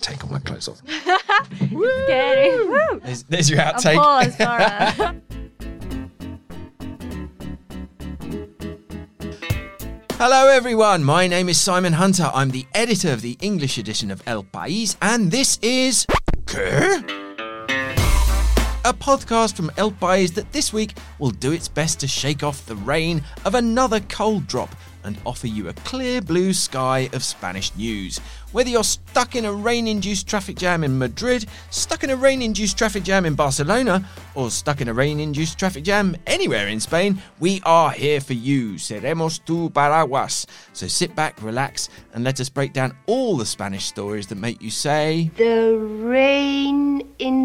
Take all my clothes off. Scary. Woo. There's, there's your outtake. Applause, Laura. Hello, everyone. My name is Simon Hunter. I'm the editor of the English edition of El País, and this is. ¿Qué? A podcast from El País that this week will do its best to shake off the rain of another cold drop and offer you a clear blue sky of Spanish news. Whether you're stuck in a rain induced traffic jam in Madrid, stuck in a rain induced traffic jam in Barcelona, or stuck in a rain induced traffic jam anywhere in Spain, we are here for you. Seremos tu paraguas. So sit back, relax, and let us break down all the Spanish stories that make you say. The rain in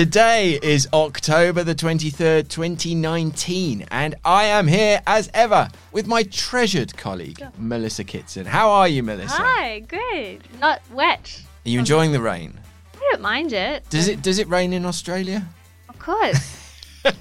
Today is October the 23rd, 2019, and I am here as ever with my treasured colleague, Melissa Kitson. How are you, Melissa? Hi, good. Not wet. Are you enjoying the rain? I don't mind it. Does it does it rain in Australia? Of course.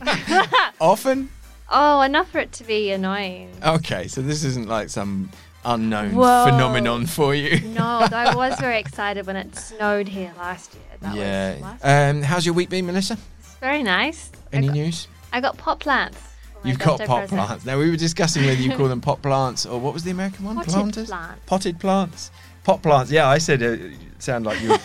Often? oh, enough for it to be annoying. Okay, so this isn't like some unknown Whoa. phenomenon for you. No, I was very excited when it snowed here last year. That was yeah. last Um, how's your week been, Melissa? It's very nice. Any I got, news? I got pot plants. for my You've got birthday pot present. plants. Now we were discussing whether you call them pot plants or what was the American one? Potted Planters? plant. Potted plants. Pot plants. Yeah, I said uh, it sound like you were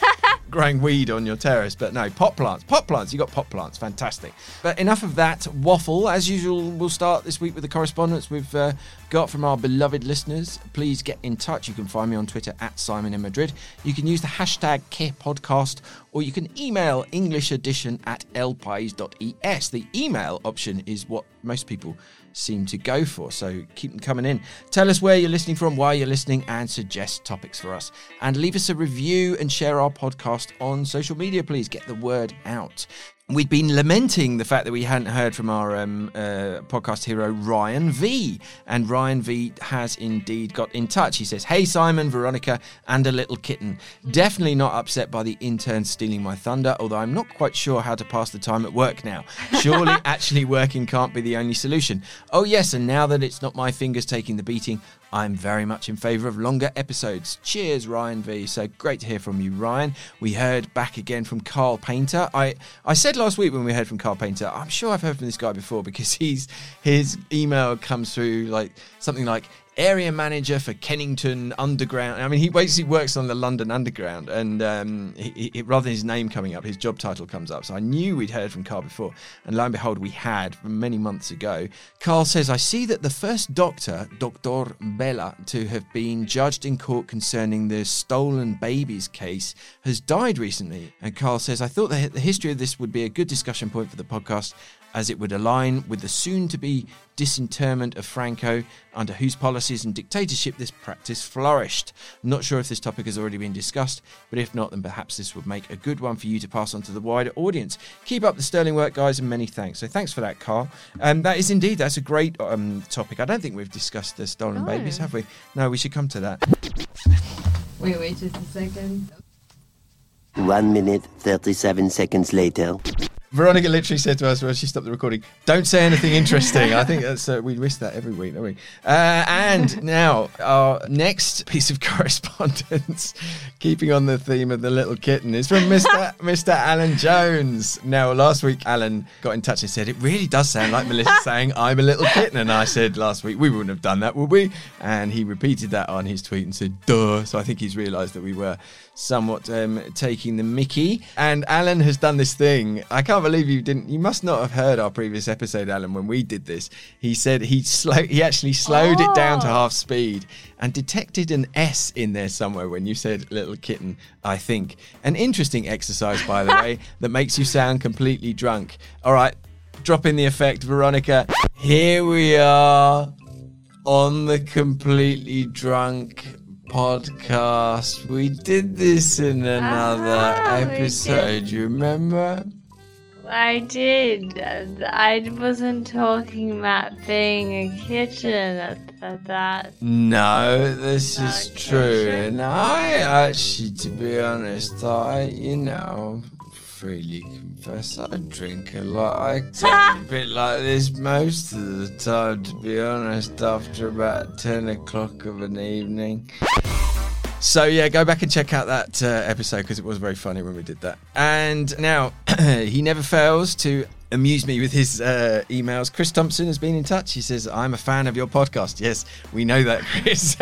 growing weed on your terrace, but no, pot plants. Pot plants. You got pot plants. Fantastic. But enough of that waffle. As usual, we'll start this week with the correspondence we've uh, got from our beloved listeners. Please get in touch. You can find me on Twitter at Simon in Madrid. You can use the hashtag KePodcast or you can email English edition at elpais.es. The email option is what most people seem to go for, so keep them coming in. Tell us where you're listening from, why you're listening, and suggest topics for us. And leave us a review and share our podcast on social media, please. Get the word out. We'd been lamenting the fact that we hadn't heard from our um, uh, podcast hero Ryan V, and Ryan V has indeed got in touch. He says, "Hey Simon, Veronica, and a little kitten. Definitely not upset by the intern stealing my thunder, although I'm not quite sure how to pass the time at work now. Surely actually working can't be the only solution. Oh yes, and now that it's not my fingers taking the beating." I'm very much in favour of longer episodes. Cheers, Ryan V. So great to hear from you, Ryan. We heard back again from Carl Painter. I, I said last week when we heard from Carl Painter, I'm sure I've heard from this guy before because he's his email comes through like something like area manager for Kennington Underground. I mean, he basically works on the London Underground, and um, he, he, rather than his name coming up, his job title comes up. So I knew we'd heard from Carl before, and lo and behold, we had from many months ago. Carl says, "I see that the first doctor, Doctor Vela, to have been judged in court concerning the stolen babies case, has died recently." And Carl says, "I thought that the history of this would be a good discussion point for the podcast." As it would align with the soon to be disinterment of Franco, under whose policies and dictatorship this practice flourished. I'm not sure if this topic has already been discussed, but if not, then perhaps this would make a good one for you to pass on to the wider audience. Keep up the sterling work, guys, and many thanks. So thanks for that, Carl. Um, that is indeed that's a great um, topic. I don't think we've discussed the stolen No. babies, have we? No, we should come to that. Wait, wait, just a second. One minute, 37 seconds later. Veronica literally said to us when she stopped the recording, "Don't say anything interesting." I think that's uh, we risk that every week, don't we? Uh, and now our next piece of correspondence, keeping on the theme of the little kitten, is from Mister Mister Alan Jones. Now, last week Alan got in touch and said it really does sound like Melissa saying "I'm a little kitten," and I said last week we wouldn't have done that, would we? And he repeated that on his tweet and said "duh." So I think he's realised that we were somewhat um, taking the Mickey. And Alan has done this thing. I can't believe you didn't. You must not have heard our previous episode, Alan, when we did this. He said he slow. He actually slowed it down to Oh. half speed and detected an S in there somewhere when you said "little kitten." I think an interesting exercise, by the way, that makes you sound completely drunk. All right, drop in the effect, Veronica. Here we are on the completely drunk podcast. We did this in another Ah, episode. You remember? I did. I wasn't talking about being a kitten at, at that. No, this is true. And I actually, to be honest, I, you know, freely confess I drink a lot. I take a bit like this most of the time, to be honest, after about 10 o'clock of an evening. So yeah, go back and check out that uh, episode because it was very funny when we did that. And now he never fails to amuse me with his uh, emails. Chris Thompson has been in touch. He says, "I'm a fan of your podcast." Yes, we know that, Chris.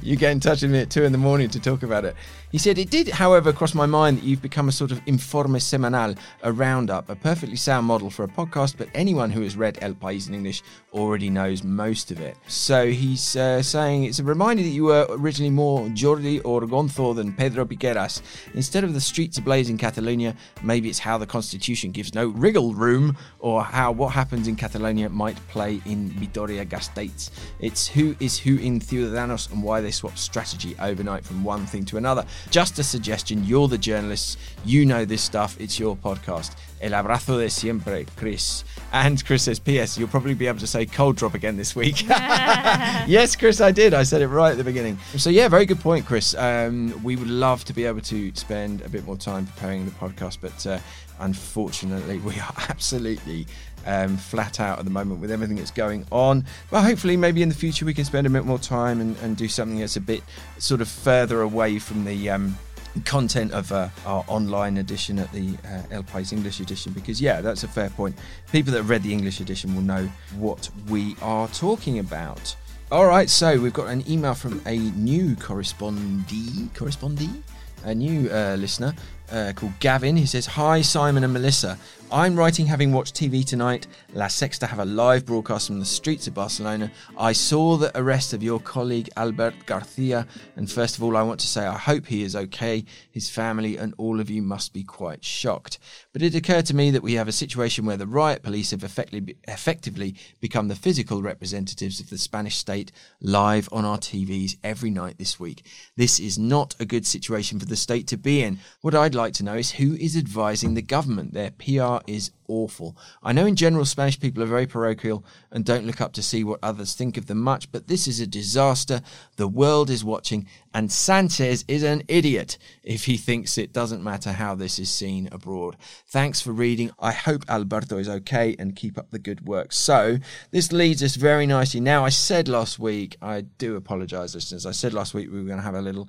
you get in touch with me at two in the morning to talk about it. He said, It did, however, cross my mind that you've become a sort of informe semanal, a roundup, a perfectly sound model for a podcast, but anyone who has read El País in English already knows most of it. So he's uh, saying it's a reminder that you were originally more Jordi or Gonzo than Pedro Piqueras. Instead of the streets ablaze in Catalonia, maybe it's how the constitution gives no wriggle room, or how what happens in Catalonia might play in Vitoria Gasteiz. It's who is who in Ciudadanos and why they swap strategy overnight from one thing to another. Just a suggestion. You're the journalists. You know this stuff. It's your podcast. El abrazo de siempre, Chris. And Chris says, P.S. You'll probably be able to say cold drop again this week. yes, Chris, I did. I said it right at the beginning. So, yeah, very good point, Chris. Um, we would love to be able to spend a bit more time preparing the podcast, but uh, unfortunately, we are absolutely um, flat out at the moment with everything that's going on. But hopefully, maybe in the future, we can spend a bit more time and, and do something that's a bit sort of further away from the. Um, content of uh, our online edition at the uh, El País English edition because yeah that's a fair point people that read the English edition will know what we are talking about all right so we've got an email from a new correspondee correspondee a new uh, listener uh, called Gavin. He says, Hi, Simon and Melissa. I'm writing having watched TV tonight. La Sexta have a live broadcast from the streets of Barcelona. I saw the arrest of your colleague Albert Garcia, and first of all, I want to say I hope he is okay. His family and all of you must be quite shocked. But it occurred to me that we have a situation where the riot police have effectively, effectively become the physical representatives of the Spanish state live on our TVs every night this week. This is not a good situation for the state to be in. What I'd like to know is who is advising the government. Their PR is awful. I know in general Spanish people are very parochial and don't look up to see what others think of them much, but this is a disaster. The world is watching, and Sanchez is an idiot if he thinks it doesn't matter how this is seen abroad. Thanks for reading. I hope Alberto is okay and keep up the good work. So, this leads us very nicely. Now, I said last week, I do apologize, listeners. I said last week we were going to have a little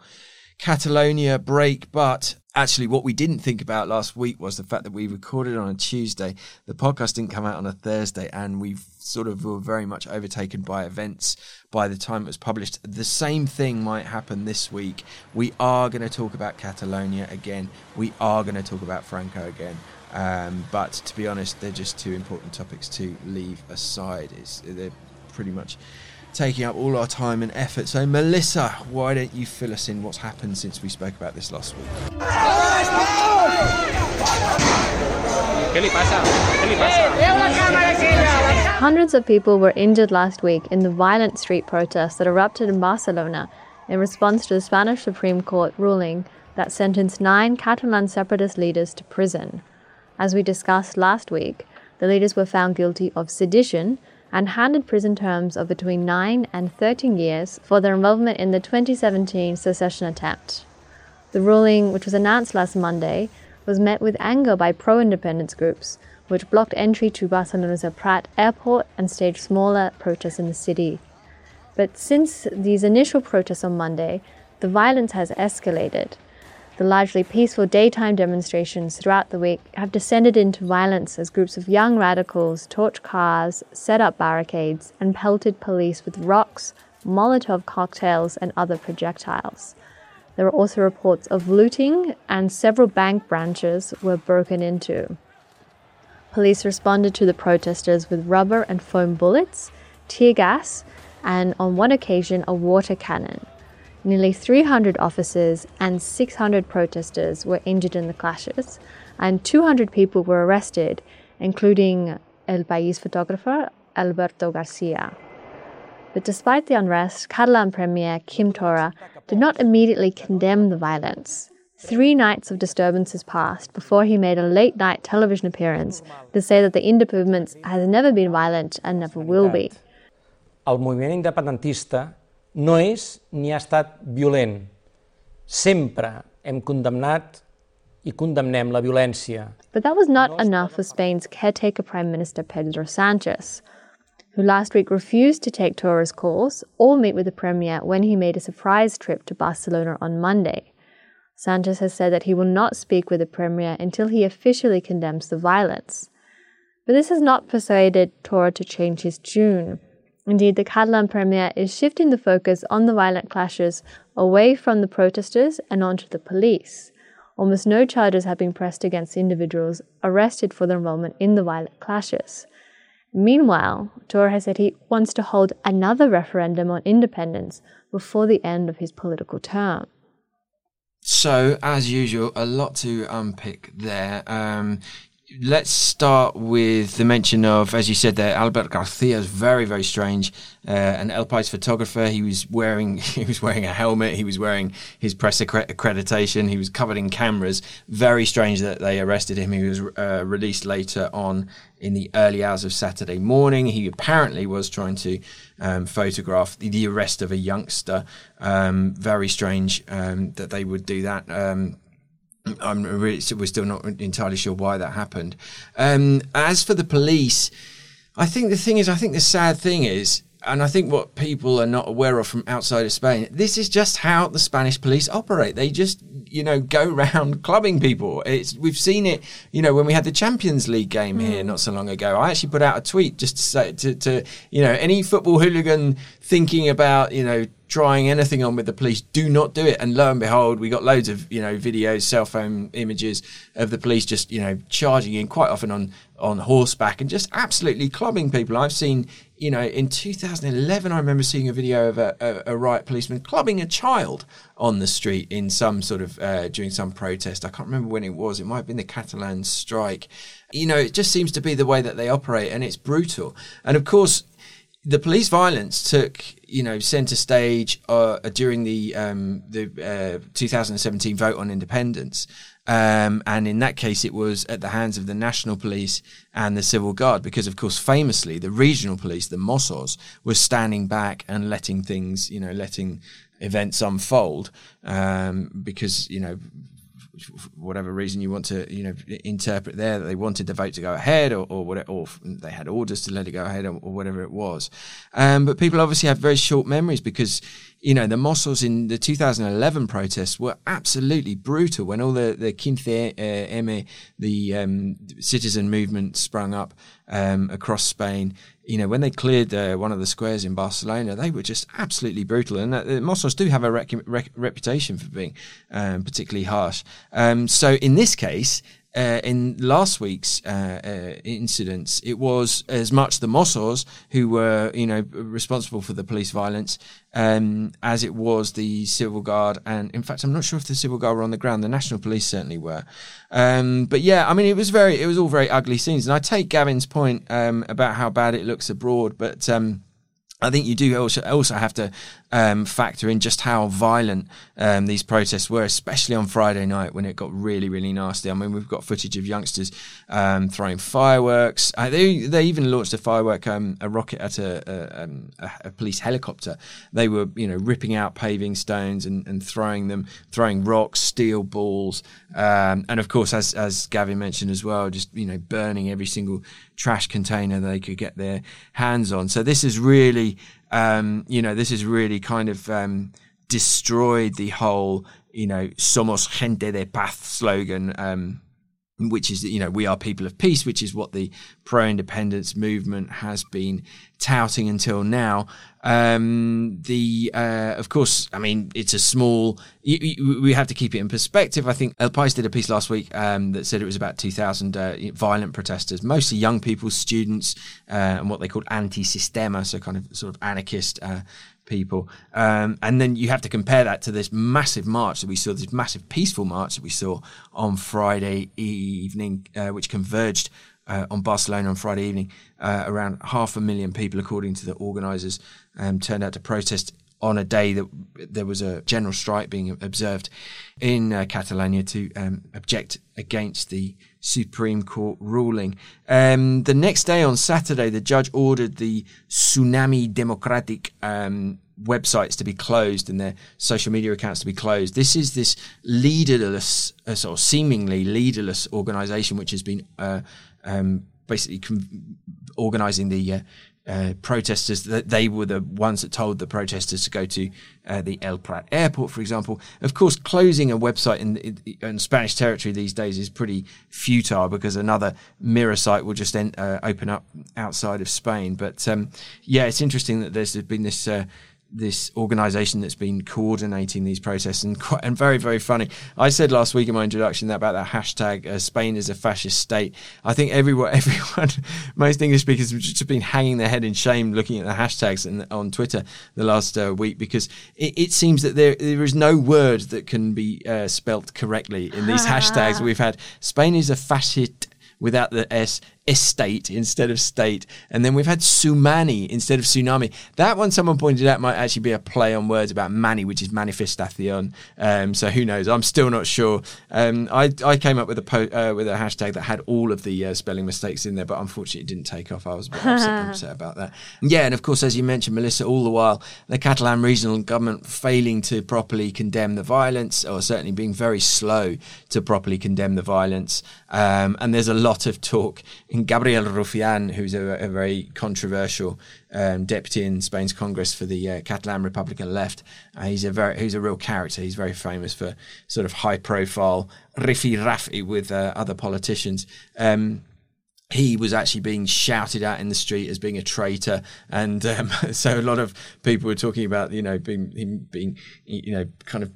Catalonia break, but actually what we didn't think about last week was the fact that we recorded on a Tuesday. The podcast didn't come out on a Thursday, and we sort of were very much overtaken by events by the time it was published. The same thing might happen this week. We are going to talk about Catalonia again. We are going to talk about Franco again. Um, but to be honest, they're just two important topics to leave aside. It's, they're pretty much taking up all our time and effort. So, Melissa, why don't you fill us in what's happened since we spoke about this last week? Hundreds of people were injured last week in the violent street protests that erupted in Barcelona in response to the Spanish Supreme Court ruling that sentenced nine Catalan separatist leaders to prison. As we discussed last week, the leaders were found guilty of sedition and handed prison terms of between 9 and 13 years for their involvement in the 2017 secession attempt. The ruling, which was announced last Monday, was met with anger by pro independence groups, which blocked entry to Barcelona's Prat airport and staged smaller protests in the city. But since these initial protests on Monday, the violence has escalated. The largely peaceful daytime demonstrations throughout the week have descended into violence as groups of young radicals torch cars, set up barricades, and pelted police with rocks, Molotov cocktails, and other projectiles. There were also reports of looting, and several bank branches were broken into. Police responded to the protesters with rubber and foam bullets, tear gas, and on one occasion, a water cannon. Nearly 300 officers and 600 protesters were injured in the clashes, and 200 people were arrested, including El País photographer Alberto Garcia. But despite the unrest, Catalan Premier Quim Torra did not immediately condemn the violence. Three nights of disturbances passed before he made a late night television appearance to say that the independence has never been violent and never will be. El moviment independentista no és ni ha estat violent. Sempre hem condemnat i condemnem la violència. But that was not enough for Spain's caretaker Prime Minister Pedro Sanchez, who last week refused to take Torra's calls or meet with the Premier when he made a surprise trip to Barcelona on Monday. Sanchez has said that he will not speak with the Premier until he officially condemns the violence. But this has not persuaded Torra to change his tune. Indeed, the Catalan Premier is shifting the focus on the violent clashes away from the protesters and onto the police. Almost no charges have been pressed against individuals arrested for their involvement in the violent clashes. Meanwhile, Torra has said he wants to hold another referendum on independence before the end of his political term. So, as usual, a lot to unpick there. Um, let's start with the mention of, as you said there, Albert Garcia is very, very strange. Uh, an El País photographer. He was wearing he was wearing a helmet. He was wearing his press accre- accreditation. He was covered in cameras. Very strange that they arrested him. He was uh, released later on in the early hours of Saturday morning. He apparently was trying to um, photograph the, the, arrest of a youngster. Um, very strange um, that they would do that. I'm really, we're still not entirely sure why that happened. Um, as for the police, I think the thing is, I think the sad thing is, and I think what people are not aware of from outside of Spain, this is just how the Spanish police operate. They just, you know, go around clubbing people. It's we've seen it, you know, when we had the Champions League game here not so long ago. I actually put out a tweet just to say to, to you know, any football hooligan thinking about, you know, trying anything on with the police, do not do it. And lo and behold, we got loads of you know videos, cell phone images of the police just you know charging in quite often on on horseback and just absolutely clubbing people. I've seen you know in 2011, I remember seeing a video of a, a, a riot policeman clubbing a child on the street in some sort of uh, during some protest. I can't remember when it was. It might have been the Catalan strike. You know, it just seems to be the way that they operate, and it's brutal. And of course the police violence took you know center stage uh, during the um, the uh, 2017 vote on independence, um, and in that case it was at the hands of the national police and the civil guard because of course famously the regional police the Mossos was standing back and letting things you know letting events unfold um, because you know whatever reason you want to, you know, interpret there that they wanted the vote to go ahead, or or, whatever, or they had orders to let it go ahead, or, or whatever it was. Um, but people obviously have very short memories because you know, the Mossos in the 2011 protests were absolutely brutal when all the, the Quince uh, M, the um, citizen movement sprung up um, across Spain. You know, when they cleared uh, one of the squares in Barcelona, they were just absolutely brutal. And uh, the Mossos do have a rec- rec- reputation for being um, particularly harsh. Um, so in this case, uh, in last week's uh, uh, incidents, it was as much the Mossos who were, you know, responsible for the police violence um, as it was the civil guard. And in fact, I'm not sure if the civil guard were on the ground. The national police certainly were. Um, but yeah, I mean, it was very, it was all very ugly scenes. And I take Gavin's point um, about how bad it looks abroad, but. Um, I think you do also also have to um, factor in just how violent um, these protests were, especially on Friday night when it got really, really nasty. I mean, we've got footage of youngsters um, throwing fireworks. Uh, they they even launched a firework, um, a rocket at a, um, a, a, police helicopter. They were, you know, ripping out paving stones and, and throwing them, throwing rocks, steel balls, um, and of course, as as Gavin mentioned as well, just you know, burning every single trash container they could get their hands on. So this is really, um, you know, this has really kind of um, destroyed the whole, you know, "Somos gente de paz" slogan. Um, which is, you know, we are people of peace, which is what the pro-independence movement has been touting until now. Um, the, uh, of course, I mean, it's a small. We have to keep it in perspective. I think El País did a piece last week um, that said it was about 2,000 uh, violent protesters, mostly young people, students, uh, and what they called anti-sistema, so kind of sort of anarchist uh, people. Um, and then you have to compare that to this massive march that we saw, this massive peaceful march that we saw on Friday evening, uh, which converged uh, on Barcelona on Friday evening. Uh, around half a million people, according to the organisers, um, turned out to protest on a day that there was a general strike being observed in uh, Catalonia to um, object against the Supreme Court ruling. Um, the next day, on Saturday, the judge ordered the Tsunami Democratic um, websites to be closed and their social media accounts to be closed. This is this leaderless, uh, sort of seemingly leaderless organization which has been uh, um, basically organizing the uh, uh, protesters that they were the ones that told the protesters to go to uh, the El Prat airport, for example. Of course, closing a website in, in, Spanish territory these days is pretty futile because another mirror site will just en- uh, open up outside of Spain. But um, yeah, it's interesting that there's been this uh, this organization that's been coordinating these protests and quite, and very very funny. I said last week in my introduction that about that hashtag uh, Spain is a fascist state. I think everyone everyone most English speakers have just been hanging their head in shame looking at the hashtags and on Twitter the last uh, week because it, it, seems that there there is no word that can be uh, spelt correctly in these hashtags. We've had Spain is a fascist without the S, estate instead of state. And then we've had Sumani instead of tsunami. That one, someone pointed out, might actually be a play on words about mani, which is manifestation. Um, so who knows? I'm still not sure. Um, I, I came up with a po- uh, with a hashtag that had all of the uh, spelling mistakes in there, but unfortunately it didn't take off. I was a bit upset, upset about that. Yeah, and of course, as you mentioned, Melissa, all the while, the Catalan regional government failing to properly condemn the violence, or certainly being very slow to properly condemn the violence. Um, and there's a lot of talk Gabriel Rufián, who's a, a very controversial um, deputy in Spain's Congress for the uh, Catalan Republican left. Uh, he's a very he's a real character. He's very famous for sort of high profile riffy raffy with uh, other politicians. Um, he was actually being shouted at in the street as being a traitor, and um, so a lot of people were talking about you know being him being you know kind of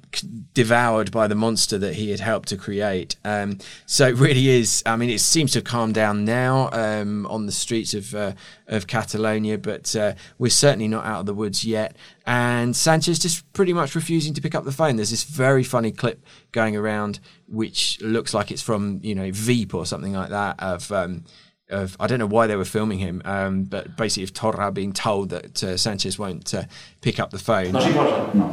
devoured by the monster that he had helped to create. Um, so it really is. I mean, it seems to have calmed down now um, on the streets of uh, of Catalonia, but uh, we're certainly not out of the woods yet. And Sanchez just pretty much refusing to pick up the phone. There's this very funny clip going around, which looks like it's from you know Veep or something like that of um, of I don't know why they were filming him, um, but basically of Torra being told that uh, Sanchez won't uh, pick up the phone. No si posa? No.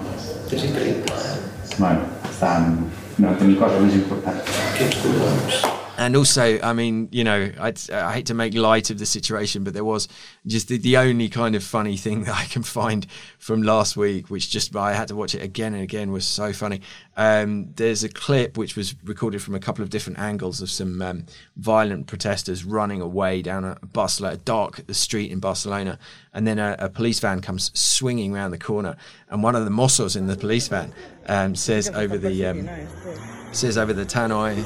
És increïble. Bueno, estan... No, tenim coses més importants. Aquests collons. And also, I mean, you know, I'd, i hate to make light of the situation, but there was just the, the, only kind of funny thing that I can find from last week, which just I had to watch it again and again, was so funny. Um, there's a clip which was recorded from a couple of different angles of some um, violent protesters running away down a Barcelona, a dark street in Barcelona, and then a, a, police van comes swinging around the corner, and one of the Mossos in the police van um, says over the um, says over the tannoy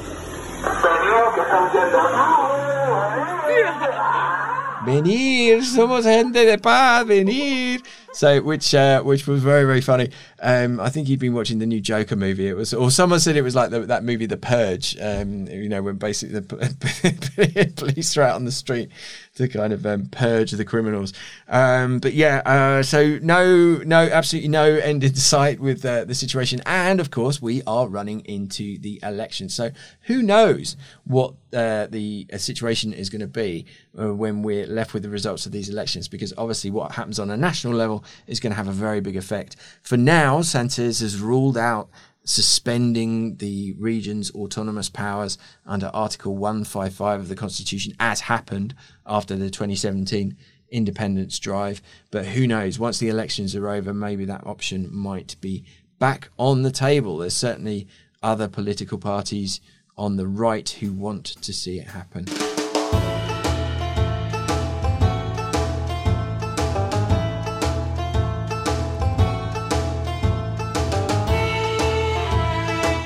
Venir, somos gente de paz, venir. So, which uh, which was very very funny. Um, I think he'd been watching the new Joker movie. It was, or someone said it was like the, that movie, The Purge. Um, you know, when basically the police are out on the street to kind of um, purge the criminals. Um, but yeah, uh, so no, no, absolutely no end in sight with uh, the situation. And of course, we are running into the election. So who knows what uh, the uh, situation is going to be uh, when we're left with the results of these elections? Because obviously, what happens on a national level is going to have a very big effect. For now, Sanchez has ruled out suspending the region's autonomous powers under Article 155 of the Constitution, as happened after the 2017 independence drive. But who knows? Once the elections are over, maybe that option might be back on the table. There's certainly other political parties on the right who want to see it happen.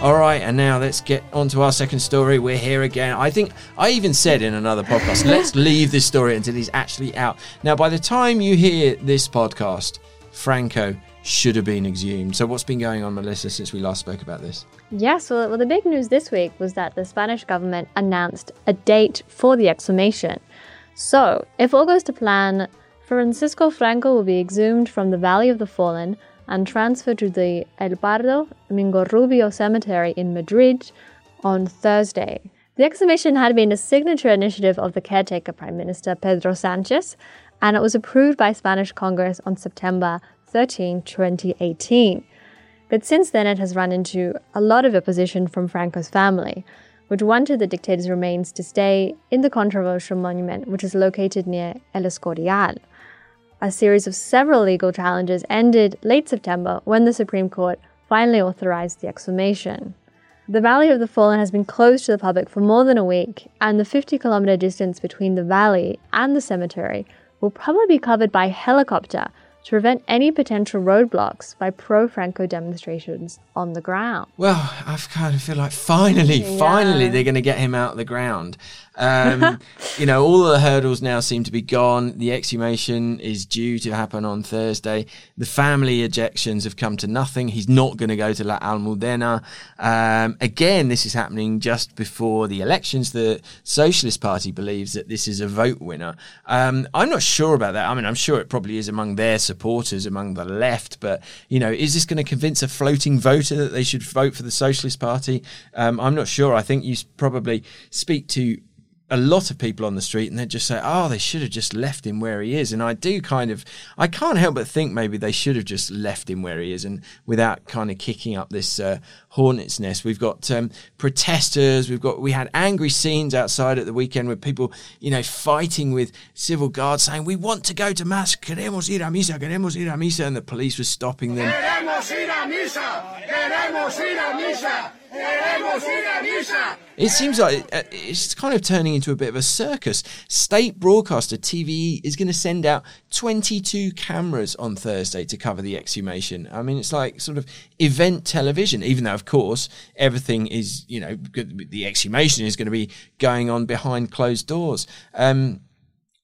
All right, and now let's get on to our second story. We're here again. I think I even said in another podcast, let's leave this story until he's actually out. Now, by the time you hear this podcast, Franco should have been exhumed. So, what's been going on, Melissa, since we last spoke about this? Yes, well, well, the big news this week was that the Spanish government announced a date for the exhumation. So, if all goes to plan, Francisco Franco will be exhumed from the Valley of the Fallen and transferred to the El Pardo Rubio Cemetery in Madrid on Thursday. The exhumation had been a signature initiative of the caretaker Prime Minister Pedro Sanchez, and it was approved by Spanish Congress on September 13, 2018. But since then, it has run into a lot of opposition from Franco's family, which wanted the dictator's remains to stay in the controversial monument, which is located near El Escorial. A series of several legal challenges ended late September when the Supreme Court finally authorized the exhumation. The Valley of the Fallen has been closed to the public for more than a week, and the 50 kilometer distance between the valley and the cemetery will probably be covered by helicopter to prevent any potential roadblocks by pro Franco demonstrations on the ground. Well, I kind of feel like finally, Yeah. finally, they're going to get him out of the ground. Um, you know, all the hurdles now seem to be gone. The exhumation is due to happen on Thursday. The family ejections have come to nothing. He's not going to go to La Almudena. Um, again, this is happening just before the elections. The Socialist Party believes that this is a vote winner. Um, I'm not sure about that. I mean, I'm sure it probably is among their supporters, among the left, but, you know, is this going to convince a floating voter that they should vote for the Socialist Party? Um, I'm not sure. I think you probably speak to a lot of people on the street and they just say, oh, they should have just left him where he is. And I do kind of, I can't help but think maybe they should have just left him where he is and without kind of kicking up this uh, hornet's nest. We've got um, protesters, we've got, we had angry scenes outside at the weekend with people, you know, fighting with civil guards saying, we want to go to mass, queremos ir a misa, queremos ir a misa. And the police was stopping them. It seems like uh, it's kind of turning into a bit of a circus. State broadcaster TVE is going to send out 22 cameras on Thursday to cover the exhumation. I mean, it's like sort of event television, even though, of course, everything is, you know, the exhumation is going to be going on behind closed doors. Um,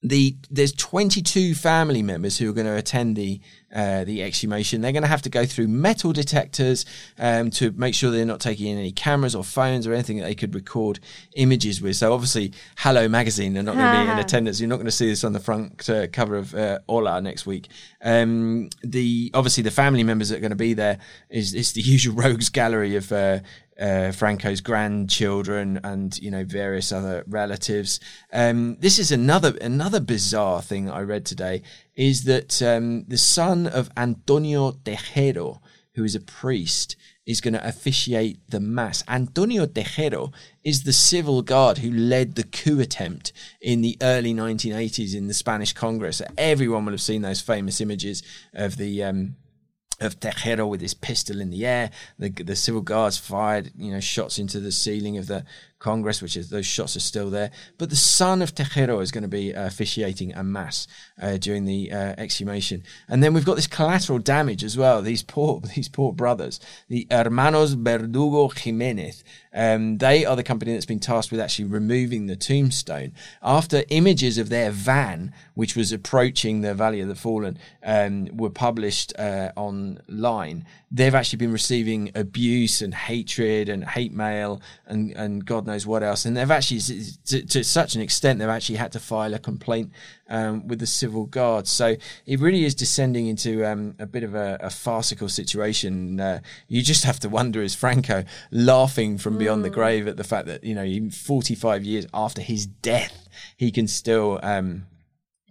the there's 22 family members who are going to attend the uh, the exhumation. They're going to have to go through metal detectors um, to make sure they're not taking in any cameras or phones or anything that they could record images with. So obviously, Hello Magazine, they're not going to be in attendance. You're not going to see this on the front uh, cover of uh, Hola next week. Um, the obviously the family members that are going to be there is is the usual rogues gallery of. Uh, uh, Franco's grandchildren and you know various other relatives. Um, this is another another bizarre thing I read today is that um, the son of Antonio Tejero, who is a priest, is going to officiate the mass. Antonio Tejero is the civil guard who led the coup attempt in the early 1980s in the Spanish Congress. Everyone will have seen those famous images of the. Um, of Tejero with his pistol in the air. The, the civil guards fired, you know, shots into the ceiling of the Congress, which is those shots are still there. But the son of Tejero is going to be uh, officiating a mass uh, during the uh, exhumation, and then we've got this collateral damage as well. These poor, these poor brothers, the Hermanos Verdugo Jimenez. Um, they are the company that's been tasked with actually removing the tombstone after images of their van, which was approaching the Valley of the Fallen, um, were published uh, online. They've actually been receiving abuse and hatred and hate mail and, and God knows what else. And they've actually, to, to such an extent, they've actually had to file a complaint um, with the civil guard. So it really is descending into um, a bit of a, a farcical situation. Uh, you just have to wonder, is Franco laughing from beyond the grave at the fact that, you know, even 45 years after his death, he can still um,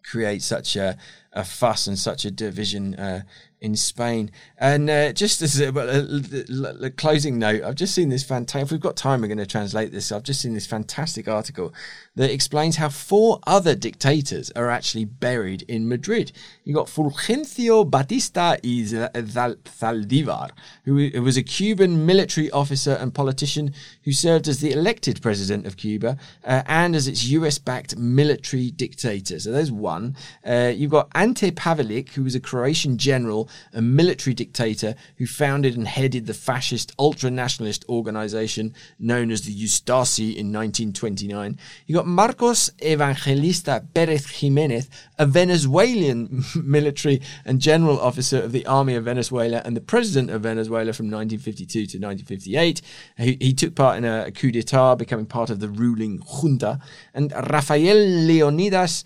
create such a, a fuss and such a division uh, in Spain. And uh, just as a, a, a closing note, I've just seen this fantastic. If we've got time, we're going to translate this. I've just seen this fantastic article that explains how four other dictators are actually buried in Madrid. You've got Fulgencio Batista y Zaldivar, who who was a Cuban military officer and politician who served as the elected president of Cuba uh, and as its US-backed military dictator. So there's one. Uh, you've got Ante Pavelic, who was a Croatian general, a military dictator who founded and headed the fascist ultra-nationalist organization known as the Ustasi in 1929. You got Marcos Evangelista Perez Jimenez, a Venezuelan military and general officer of the Army of Venezuela and the president of Venezuela from 1952 to 1958. He, he took part in a coup d'etat, becoming part of the ruling junta. And Rafael Leonidas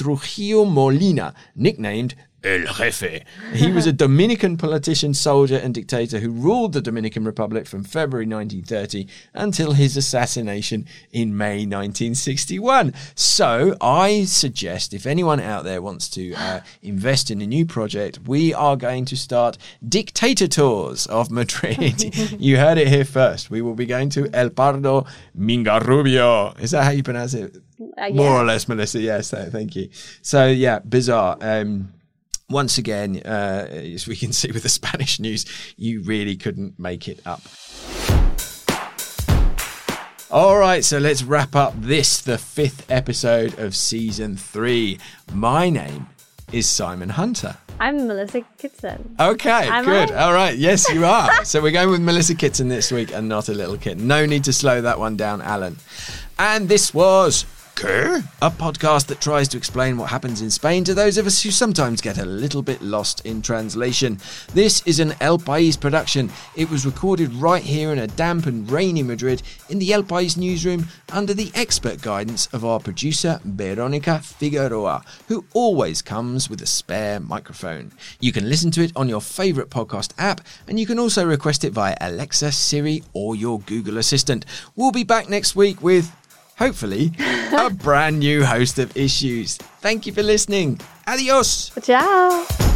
Trujillo Molina, nicknamed El Jefe. He was a Dominican politician, soldier, and dictator who ruled the Dominican Republic from February 1930 until his assassination in May 1961. So I suggest if anyone out there wants to uh, invest in a new project, we are going to start dictator tours of Madrid. you heard it here first. We will be going to El Pardo Mingarrubio. Is that how you pronounce it? Uh, More or less, Melissa. Yes, thank you. So yeah, bizarre. Um, once again, uh, as we can see with the Spanish news, you really couldn't make it up. All right, so let's wrap up this, the fifth episode of season three. My name is Simon Hunter. I'm Melissa Kitson. Okay, Am good. I? All right, yes, you are. so we're going with Melissa Kitson this week and not a little kitten. No need to slow that one down, Alan. And this was ¿Qué? a podcast that tries to explain what happens in Spain to those of us who sometimes get a little bit lost in translation. This is an El País production. It was recorded right here in a damp and rainy Madrid in the El País newsroom under the expert guidance of our producer Veronica Figueroa, who always comes with a spare microphone. You can listen to it on your favorite podcast app, and you can also request it via Alexa, Siri, or your Google Assistant. We'll be back next week with hopefully, a brand new host of issues. Thank you for listening. Adios. Ciao.